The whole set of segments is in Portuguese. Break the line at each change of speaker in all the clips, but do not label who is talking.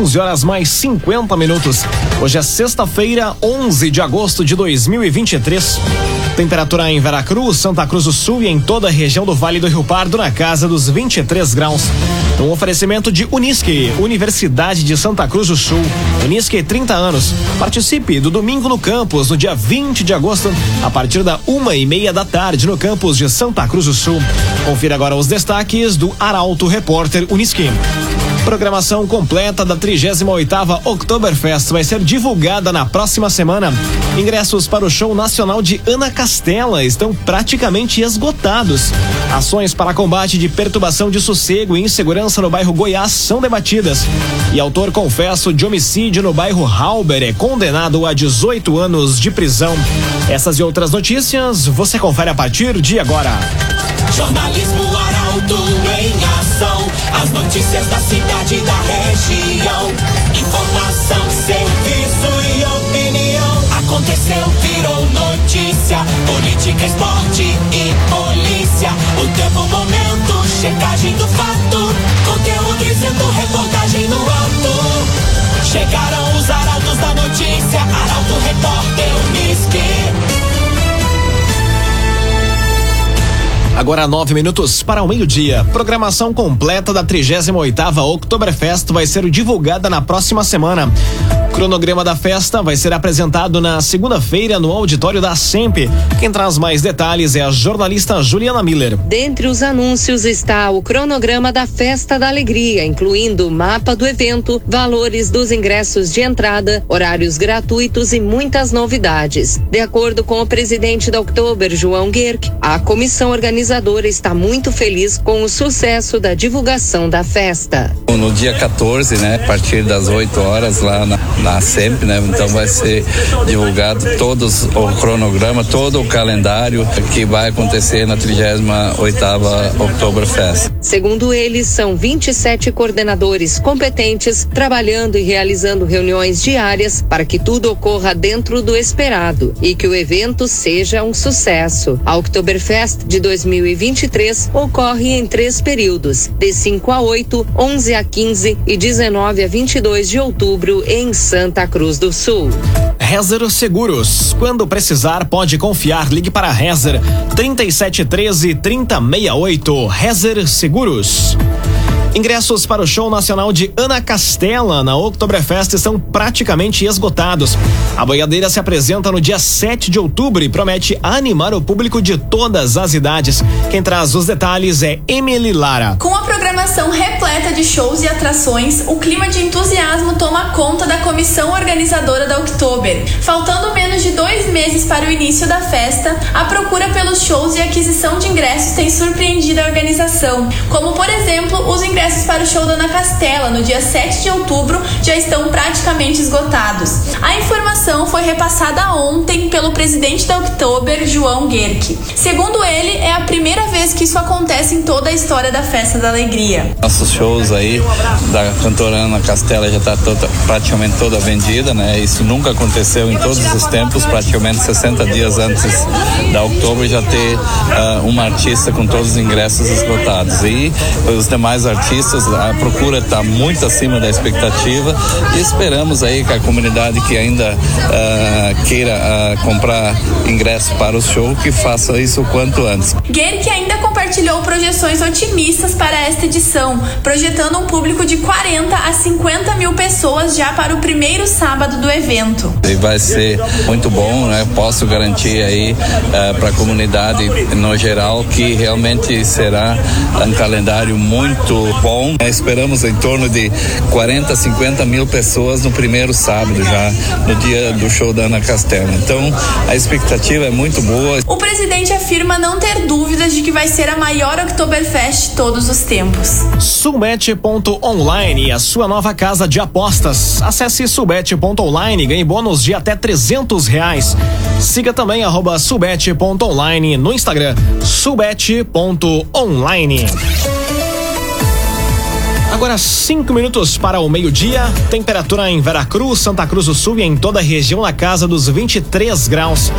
11 horas mais 50 minutos. Hoje é sexta-feira, 11 de agosto de 2023. Temperatura em Veracruz, Santa Cruz do Sul e em toda a região do Vale do Rio Pardo na casa dos 23 graus. Um oferecimento de Unisque, Universidade de Santa Cruz do Sul. Unisque 30 anos. Participe do domingo no campus, no dia 20 de agosto, a partir da uma e meia da tarde, no campus de Santa Cruz do Sul. Confira agora os destaques do Arauto Repórter Unisque. Programação completa da 38ª Oktoberfest vai ser divulgada na próxima semana. Ingressos para o show nacional de Ana Castela estão praticamente esgotados. Ações para combate de perturbação de sossego e insegurança no bairro Goiás são debatidas. E autor confesso de homicídio no bairro Halber é condenado a 18 anos de prisão. Essas e outras notícias você confere a partir de agora.
Jornalismo Arauto em ação. As notícias da cidade e da região. Informação, serviço e opinião. Aconteceu, virou notícia. Política, esporte e polícia. O tempo, momento, checagem do fato. Conteúdo dizendo, reportagem no ato. Chegaram os arautos da notícia. Arauto, repórter, Unisque.
Agora nove minutos para o meio-dia. Programação completa da 38ª Oktoberfest vai ser divulgada na próxima semana. Cronograma da festa vai ser apresentado na segunda-feira no auditório da SEMP. Quem traz mais detalhes é a jornalista Juliana Miller.
Dentre os anúncios está o cronograma da Festa da Alegria, incluindo o mapa do evento, valores dos ingressos de entrada, horários gratuitos e muitas novidades. De acordo com o presidente da Oktober, João Guerck, a comissão organizadora está muito feliz com o sucesso da divulgação da festa.
No dia 14, né, a partir das 8 horas lá na na SEMP, né? Então vai ser divulgado todos o cronograma, todo o calendário que vai acontecer na 38ª Oktoberfest.
Segundo eles, são 27 coordenadores competentes trabalhando e realizando reuniões diárias para que tudo ocorra dentro do esperado e que o evento seja um sucesso. A Oktoberfest de 2023 ocorre em três períodos, de 5 a 8, 11 a 15 e 19 a 22 de outubro em Santa Cruz do Sul.
Rezer Seguros. Quando precisar, pode confiar. Ligue para Rezer 3713 3068. Rezer Seguros. Ingressos para o show nacional de Ana Castela na Oktoberfest estão praticamente esgotados. A boiadeira se apresenta no dia 7 de outubro e promete animar o público de todas as idades. Quem traz os detalhes é Emily Lara.
Com programação repleta de shows e atrações, o clima de entusiasmo toma conta da comissão organizadora da Oktober. Faltando menos de dois meses para o início da festa, a procura pelos shows e aquisição de ingressos tem surpreendido a organização, como por exemplo os ingressos para o show da Ana Castela no dia 7 de outubro já estão praticamente esgotados. A informação foi repassada ontem pelo presidente da Oktober, João Guerck. Segundo ele, é a primeira vez que isso acontece em toda a história da Festa da Alegria.
Nossos shows aí da cantora Ana Castela já está toda, praticamente toda vendida, né? Isso nunca aconteceu em todos os tempos, praticamente 60 dias antes da Oktober já ter uh, uma artista com todos os ingressos esgotados. E os demais artistas artistas, a procura está muito acima da expectativa e esperamos aí que a comunidade que ainda uh, queira uh, comprar ingresso para o show que faça isso o quanto antes.
Guerre que ainda compartilhou projeções otimistas para esta edição, projetando um público de 40 a 50 mil pessoas já para o primeiro sábado do evento.
E vai ser muito bom, né? Posso garantir aí uh, para a comunidade no geral que realmente será um calendário muito bom. É, esperamos em torno de 40, 50 mil pessoas no primeiro sábado já, no dia do show da Ana Castela. Então, a expectativa é muito boa.
O presidente afirma não ter dúvidas de que vai ser a maior Oktoberfest de todos os tempos.
Subete.online, a sua nova casa de apostas. Acesse subete.online e ganhe bônus de até 300 reais. Siga também arroba no Instagram, subete.online. Agora cinco minutos para o meio-dia. Temperatura em Veracruz, Santa Cruz do Sul e em toda a região na casa dos 23 graus.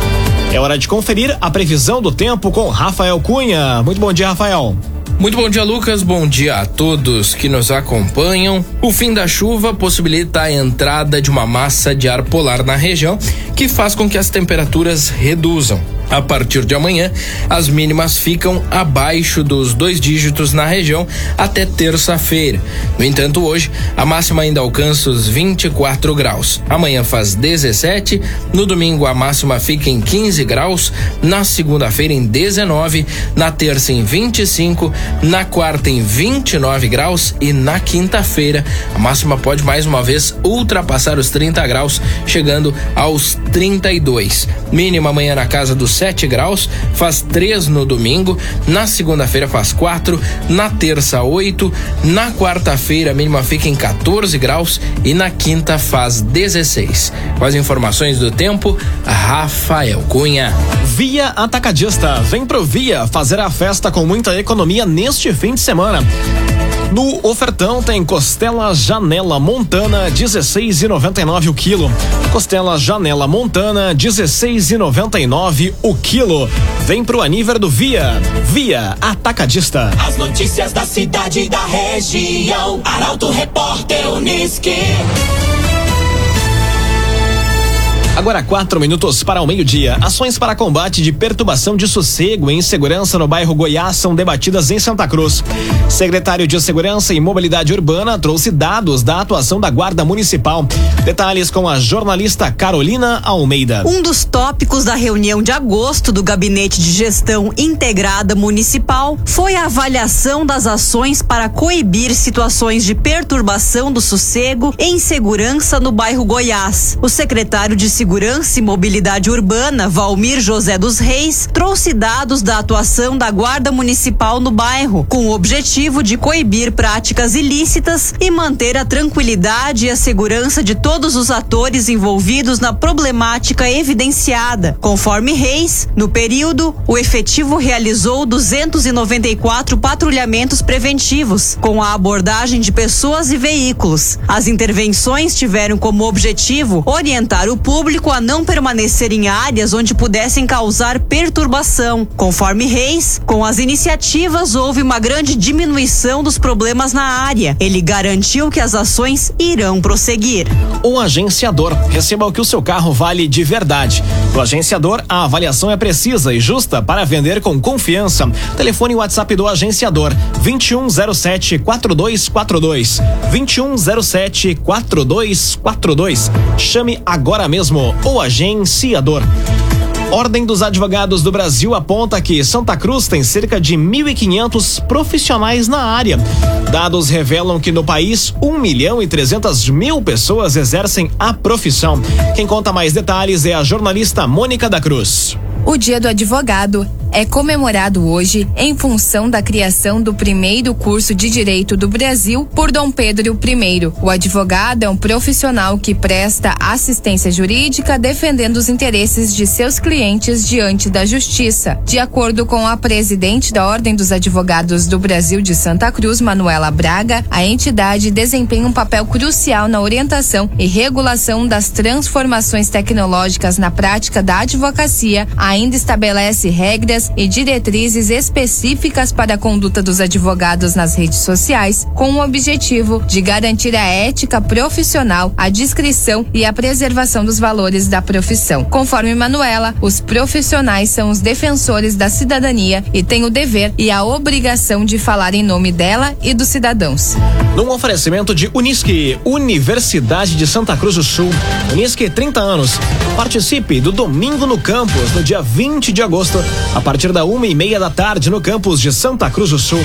É hora de conferir a previsão do tempo com Rafael Cunha. Muito bom dia, Rafael.
Muito bom dia, Lucas. Bom dia a todos que nos acompanham. O fim da chuva possibilita a entrada de uma massa de ar polar na região, que faz com que as temperaturas reduzam. A partir de amanhã, as mínimas ficam abaixo dos dois dígitos na região até terça-feira. No entanto, hoje, a máxima ainda alcança os 24 graus. Amanhã faz 17, no domingo a máxima fica em 15 graus, na segunda-feira em 19, na terça em 25, na quarta em 29 graus e na quinta-feira a máxima pode mais uma vez ultrapassar os 30 graus, chegando aos 32. Mínima amanhã na casa dos 7 graus, faz 3 no domingo, na segunda-feira faz 4, na terça 8, na quarta-feira a mínima fica em 14 graus e na quinta faz 16. Com as informações do tempo, Rafael Cunha.
Via Atacadista, vem pro Via fazer a festa com muita economia neste fim de semana. No ofertão tem costela Janela Montana 16,99 o quilo. Costela Janela Montana 16,99 o quilo. Vem pro aniversário do Via. Via Atacadista.
As notícias da cidade e da região. Arauto Repórter Uniski.
Agora quatro minutos para o meio-dia. Ações para combate de perturbação de sossego e insegurança no bairro Goiás são debatidas em Santa Cruz. Secretário de Segurança e Mobilidade Urbana trouxe dados da atuação da Guarda Municipal. Detalhes com a jornalista Carolina Almeida.
Um dos tópicos da reunião de agosto do Gabinete de Gestão Integrada Municipal foi a avaliação das ações para coibir situações de perturbação do sossego e insegurança no bairro Goiás. O secretário de Segurança e Mobilidade Urbana, Valmir José dos Reis, trouxe dados da atuação da Guarda Municipal no bairro, com o objetivo de coibir práticas ilícitas e manter a tranquilidade e a segurança de todos os atores envolvidos na problemática evidenciada. Conforme Reis, no período, o efetivo realizou 294 patrulhamentos preventivos, com a abordagem de pessoas e veículos. As intervenções tiveram como objetivo orientar o público público a não permanecer em áreas onde pudessem causar perturbação. Conforme Reis, com as iniciativas houve uma grande diminuição dos problemas na área. Ele garantiu que as ações irão prosseguir.
O agenciador receba o que o seu carro vale de verdade. O agenciador, a avaliação é precisa e justa para vender com confiança. Telefone WhatsApp do agenciador 2107 4242 2107 4242. Chame agora mesmo o agenciador. Ordem dos Advogados do Brasil aponta que Santa Cruz tem cerca de 1.500 profissionais na área. Dados revelam que no país, 1 milhão e 300 mil pessoas exercem a profissão. Quem conta mais detalhes é a jornalista Mônica da Cruz.
O Dia do Advogado é comemorado hoje em função da criação do primeiro curso de Direito do Brasil por Dom Pedro I. O advogado é um profissional que presta assistência jurídica defendendo os interesses de seus clientes diante da justiça. De acordo com a presidente da Ordem dos Advogados do Brasil de Santa Cruz, Manuela Braga, a entidade desempenha um papel crucial na orientação e regulação das transformações tecnológicas na prática da advocacia, ainda estabelece regras e diretrizes específicas para a conduta dos advogados nas redes sociais, com o objetivo de garantir a ética profissional, a discrição e a preservação dos valores da profissão. Conforme Manuela, os profissionais são os defensores da cidadania e têm o dever e a obrigação de falar em nome dela e dos cidadãos.
Num oferecimento de Unisque, Universidade de Santa Cruz do Sul. Unisque 30 anos. Participe do Domingo no Campus, no dia 20 de agosto, a partir da uma e meia da tarde, no campus de Santa Cruz do Sul.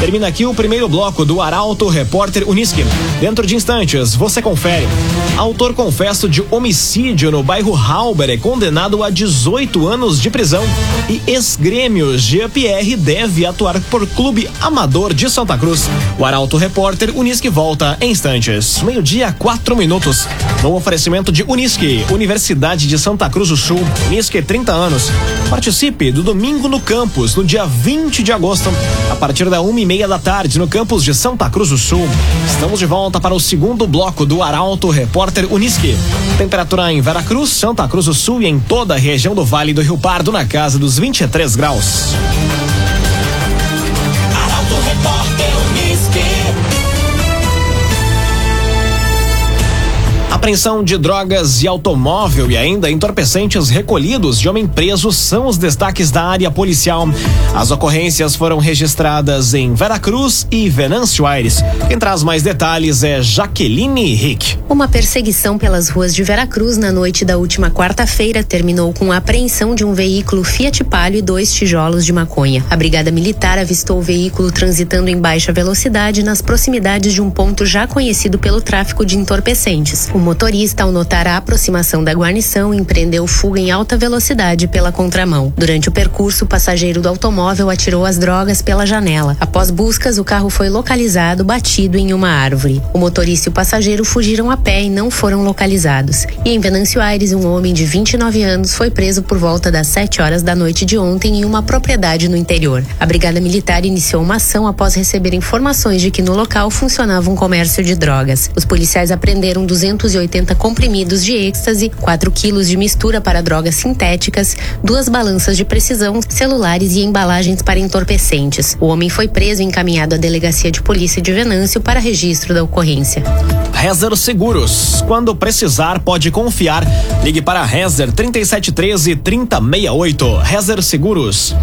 Termina aqui o primeiro bloco do Arauto Repórter Unisque. Dentro de instantes, você confere. Autor confesso de homicídio no bairro Halber é condenado a 18 anos de prisão. E ex-grêmio GPR deve atuar por clube amador de Santa Cruz. O Arauto Repórter Unisque volta em instantes. Meio-dia, quatro minutos. No oferecimento de Unisque, Universidade de Santa Cruz do Sul. Unisque 30 anos. Participe do domingo no campus, no dia 20 de agosto, a partir da uma e meia da tarde, no campus de Santa Cruz do Sul. Estamos de volta para o segundo bloco do Arauto Repórter Unisque. Temperatura em Veracruz, Santa Cruz do Sul e em toda a região do Vale do Rio Pardo na casa dos 23 graus. Apreensão de drogas e automóvel e ainda entorpecentes recolhidos de homem preso são os destaques da área policial. As ocorrências foram registradas em Veracruz e Venâncio Aires. Quem traz mais detalhes é Jaqueline Rick.
Uma perseguição pelas ruas de Veracruz na noite da última quarta-feira terminou com a apreensão de um veículo Fiat Palio e dois tijolos de maconha. A Brigada Militar avistou o veículo transitando em baixa velocidade nas proximidades de um ponto já conhecido pelo tráfico de entorpecentes. O motorista, ao notar a aproximação da guarnição, empreendeu fuga em alta velocidade pela contramão. Durante o percurso, o passageiro do automóvel atirou as drogas pela janela. Após buscas, o carro foi localizado batido em uma árvore. O motorista e o passageiro fugiram a pé e não foram localizados. E em Venâncio Aires, um homem de 29 anos foi preso por volta das 7 horas da noite de ontem em uma propriedade no interior. A Brigada Militar iniciou uma ação após receber informações de que no local funcionava um comércio de drogas. Os policiais apreenderam 280 comprimidos de êxtase, 4 quilos de mistura para drogas sintéticas, duas balanças de precisão, celulares e embalagens para entorpecentes. O homem foi preso e encaminhado à delegacia de polícia de Venâncio para registro da ocorrência.
Rezer Seguros. Quando precisar, pode confiar. Ligue para Rezer 3713 3068. Rezer Seguros.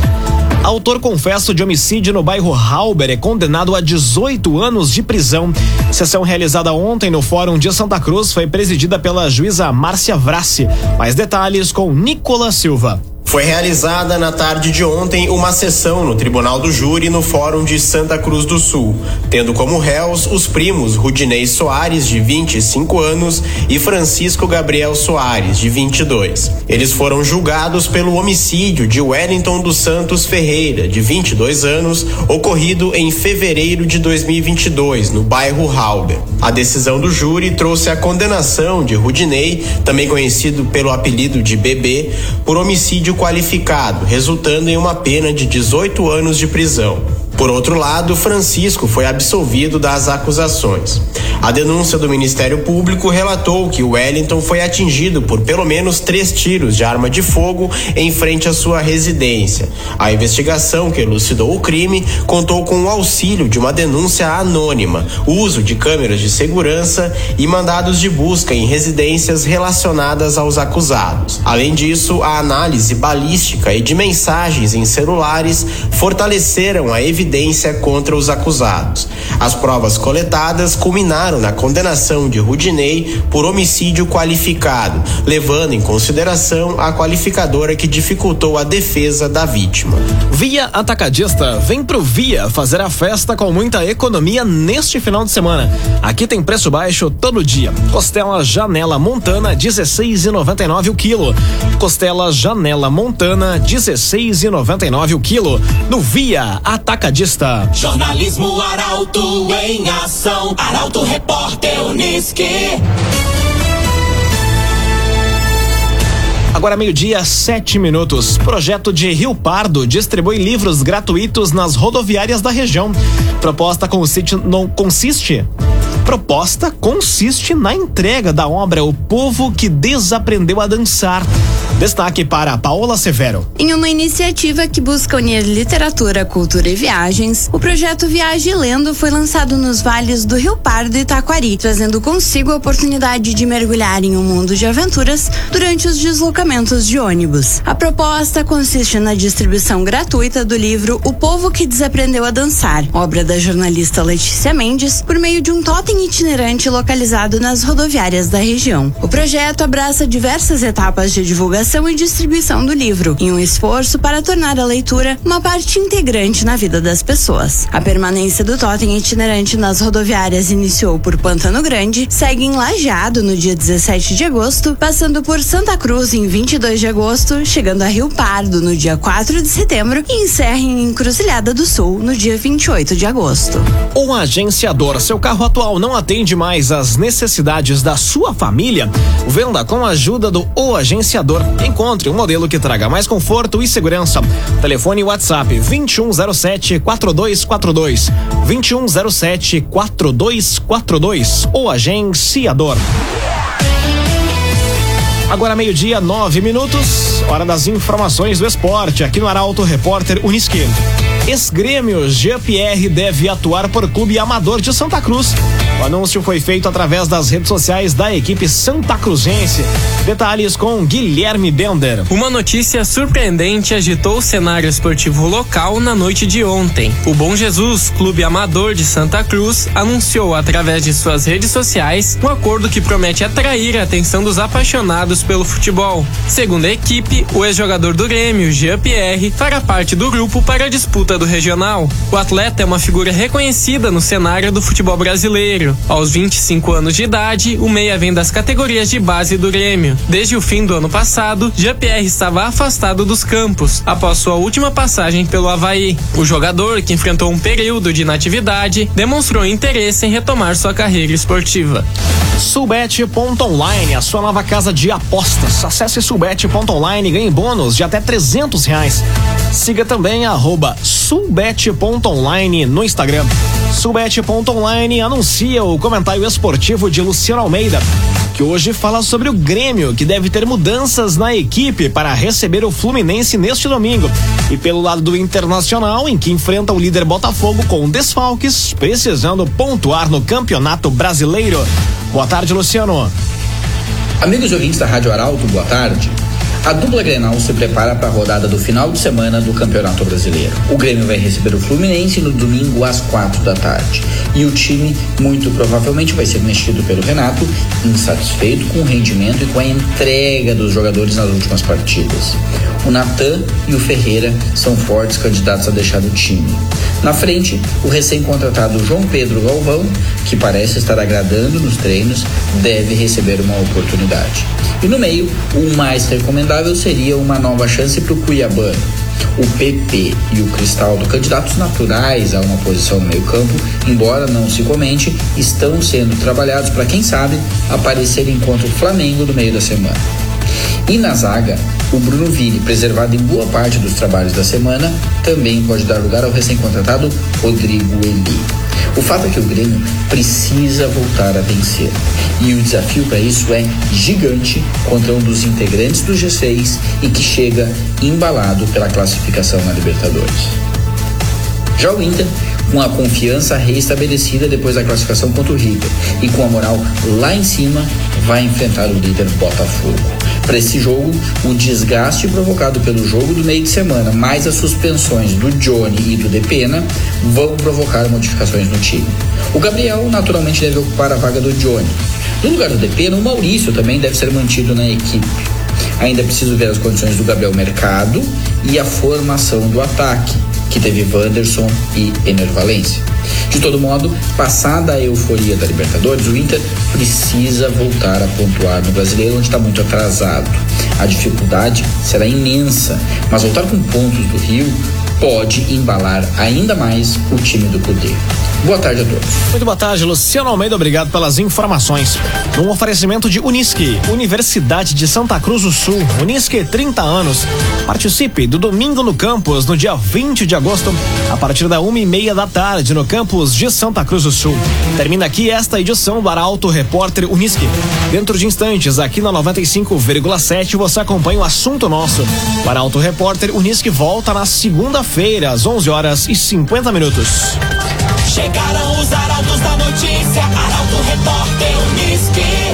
Autor confesso de homicídio no bairro Halber é condenado a 18 anos de prisão. Sessão realizada ontem no Fórum de Santa Cruz foi presidida pela juíza Márcia Vrassi. Mais detalhes com Nicolas Silva.
Foi realizada na tarde de ontem uma sessão no Tribunal do Júri no Fórum de Santa Cruz do Sul, tendo como réus os primos Rudinei Soares, de 25 anos, e Francisco Gabriel Soares, de 22. Eles foram julgados pelo homicídio de Wellington dos Santos Ferreira, de 22 anos, ocorrido em fevereiro de 2022, no bairro Halber. A decisão do júri trouxe a condenação de Rudinei, também conhecido pelo apelido de Bebê, por homicídio qualificado, resultando em uma pena de 18 anos de prisão. Por outro lado, Francisco foi absolvido das acusações. A denúncia do Ministério Público relatou que Wellington foi atingido por pelo menos três tiros de arma de fogo em frente à sua residência. A investigação que elucidou o crime contou com o auxílio de uma denúncia anônima, uso de câmeras de segurança e mandados de busca em residências relacionadas aos acusados. Além disso, a análise balística e de mensagens em celulares fortaleceram a evidência contra os acusados. As provas coletadas culminaram na condenação de Rudinei por homicídio qualificado, levando em consideração a qualificadora que dificultou a defesa da vítima.
Via Atacadista, vem pro Via fazer a festa com muita economia neste final de semana. Aqui tem preço baixo todo dia. Costela Janela Montana 16,99 o quilo. Costela Janela Montana 16,99 o quilo. No Via Atacadista.
Jornalismo Arauto em ação. Arauto Repórter Uniski.
Agora meio-dia, sete minutos. Projeto de Rio Pardo distribui livros gratuitos nas rodoviárias da região. Proposta consiste, não consiste proposta consiste na entrega da obra O Povo que Desaprendeu a Dançar. Destaque para Paola Severo.
Em uma iniciativa que busca unir literatura, cultura e viagens, o projeto Viagem Lendo foi lançado nos vales do Rio Pardo e Taquari, trazendo consigo a oportunidade de mergulhar em um mundo de aventuras durante os deslocamentos de ônibus. A proposta consiste na distribuição gratuita do livro O Povo que Desaprendeu a Dançar, obra da jornalista Letícia Mendes, por meio de um totem itinerante localizado nas rodoviárias da região. O projeto abraça diversas etapas de divulgação e distribuição do livro, em um esforço para tornar a leitura uma parte integrante na vida das pessoas. A permanência do totem itinerante nas rodoviárias iniciou por Pantano Grande, segue em Lajeado no dia 17 de agosto, passando por Santa Cruz em 22 de agosto, chegando a Rio Pardo no dia 4 de setembro e encerra em Encruzilhada do Sul no dia 28 de agosto.
Um agenciador, seu carro atual não atende mais às necessidades da sua família? Venda com a ajuda do O Agenciador. Encontre um modelo que traga mais conforto e segurança. Telefone WhatsApp 2107 4242. 2107 4242. O Agenciador. Agora meio-dia, nove minutos, hora das informações do esporte, aqui no Arauto Repórter Uniski. Ex-grêmio Jean-Pierre deve atuar por clube amador de Santa Cruz. O anúncio foi feito através das redes sociais da equipe Santa Cruzense. Detalhes com Guilherme Bender.
Uma notícia surpreendente agitou o cenário esportivo local na noite de ontem. O Bom Jesus, clube amador de Santa Cruz, anunciou através de suas redes sociais um acordo que promete atrair a atenção dos apaixonados pelo futebol. Segundo a equipe, o ex-jogador do Grêmio, Jean Pierre, fará parte do grupo para a disputa do regional. O atleta é uma figura reconhecida no cenário do futebol brasileiro. Aos 25 anos de idade, o meia vem das categorias de base do Grêmio. Desde o fim do ano passado, Jean-Pierre estava afastado dos campos, após sua última passagem pelo Havaí. O jogador, que enfrentou um período de inatividade, demonstrou interesse em retomar sua carreira esportiva.
Subete.online, a sua nova casa de apostas. Acesse subete.online e ganhe bônus de até 300 reais. Siga também arroba subete.online no Instagram. Subete.online anuncia o comentário esportivo de Luciano Almeida, que hoje fala sobre o Grêmio, que deve ter mudanças na equipe para receber o Fluminense neste domingo. E pelo lado do Internacional, em que enfrenta o líder Botafogo com desfalques, precisando pontuar no Campeonato Brasileiro. Boa tarde, Luciano.
Amigos ouvintes da Rádio Arauto, boa tarde. A dupla Grenal se prepara para a rodada do final de semana do Campeonato Brasileiro. O Grêmio vai receber o Fluminense no domingo às quatro da tarde. E o time, muito provavelmente, vai ser mexido pelo Renato, insatisfeito com o rendimento e com a entrega dos jogadores nas últimas partidas. O Natan e o Ferreira são fortes candidatos a deixar o time. Na frente, o recém-contratado João Pedro Galvão, que parece estar agradando nos treinos, deve receber uma oportunidade. E no meio, o mais seria uma nova chance para o Cuiabano. O PP e o Cristaldo, candidatos naturais a uma posição no meio-campo, embora não se comente, estão sendo trabalhados para, quem sabe, aparecerem contra o Flamengo no meio da semana. E na zaga, o Bruno Vini, preservado em boa parte dos trabalhos da semana, também pode dar lugar ao recém-contratado Rodrigo Eli. O fato é que o Grêmio precisa voltar a vencer. E o desafio para isso é gigante contra um dos integrantes do G6 e que chega embalado pela classificação na Libertadores. Já o Inter, com a confiança reestabelecida depois da classificação contra o River e com a moral lá em cima, vai enfrentar o líder Botafogo. Para esse jogo, o desgaste provocado pelo jogo do meio de semana, mais as suspensões do Johnny e do Depena, vão provocar modificações no time. O Gabriel naturalmente deve ocupar a vaga do Johnny. No lugar do Depena, o Maurício também deve ser mantido na equipe. Ainda preciso ver as condições do Gabriel Mercado e a formação do ataque, que teve Wanderson e Ener Valência. De todo modo, passada a euforia da Libertadores, o Inter precisa voltar a pontuar no brasileiro, onde está muito atrasado. A dificuldade será imensa, mas voltar com pontos do Rio pode embalar ainda mais o time do Cudê. Boa tarde a todos.
Muito boa tarde, Luciano Almeida. Obrigado pelas informações. Um oferecimento de Unisque, Universidade de Santa Cruz do Sul. Unisque, 30 anos. Participe do Domingo no Campus, no dia 20 de agosto, a partir da uma e meia da tarde, no campus de Santa Cruz do Sul. Termina aqui esta edição do Arauto Repórter Unisque. Dentro de instantes, aqui na 95,7, você acompanha o assunto nosso. O Arauto Repórter Unisque volta na segunda-feira, às 11 horas e 50 minutos.
Chegaram os arautos da notícia, Arauto Repórter Unisque.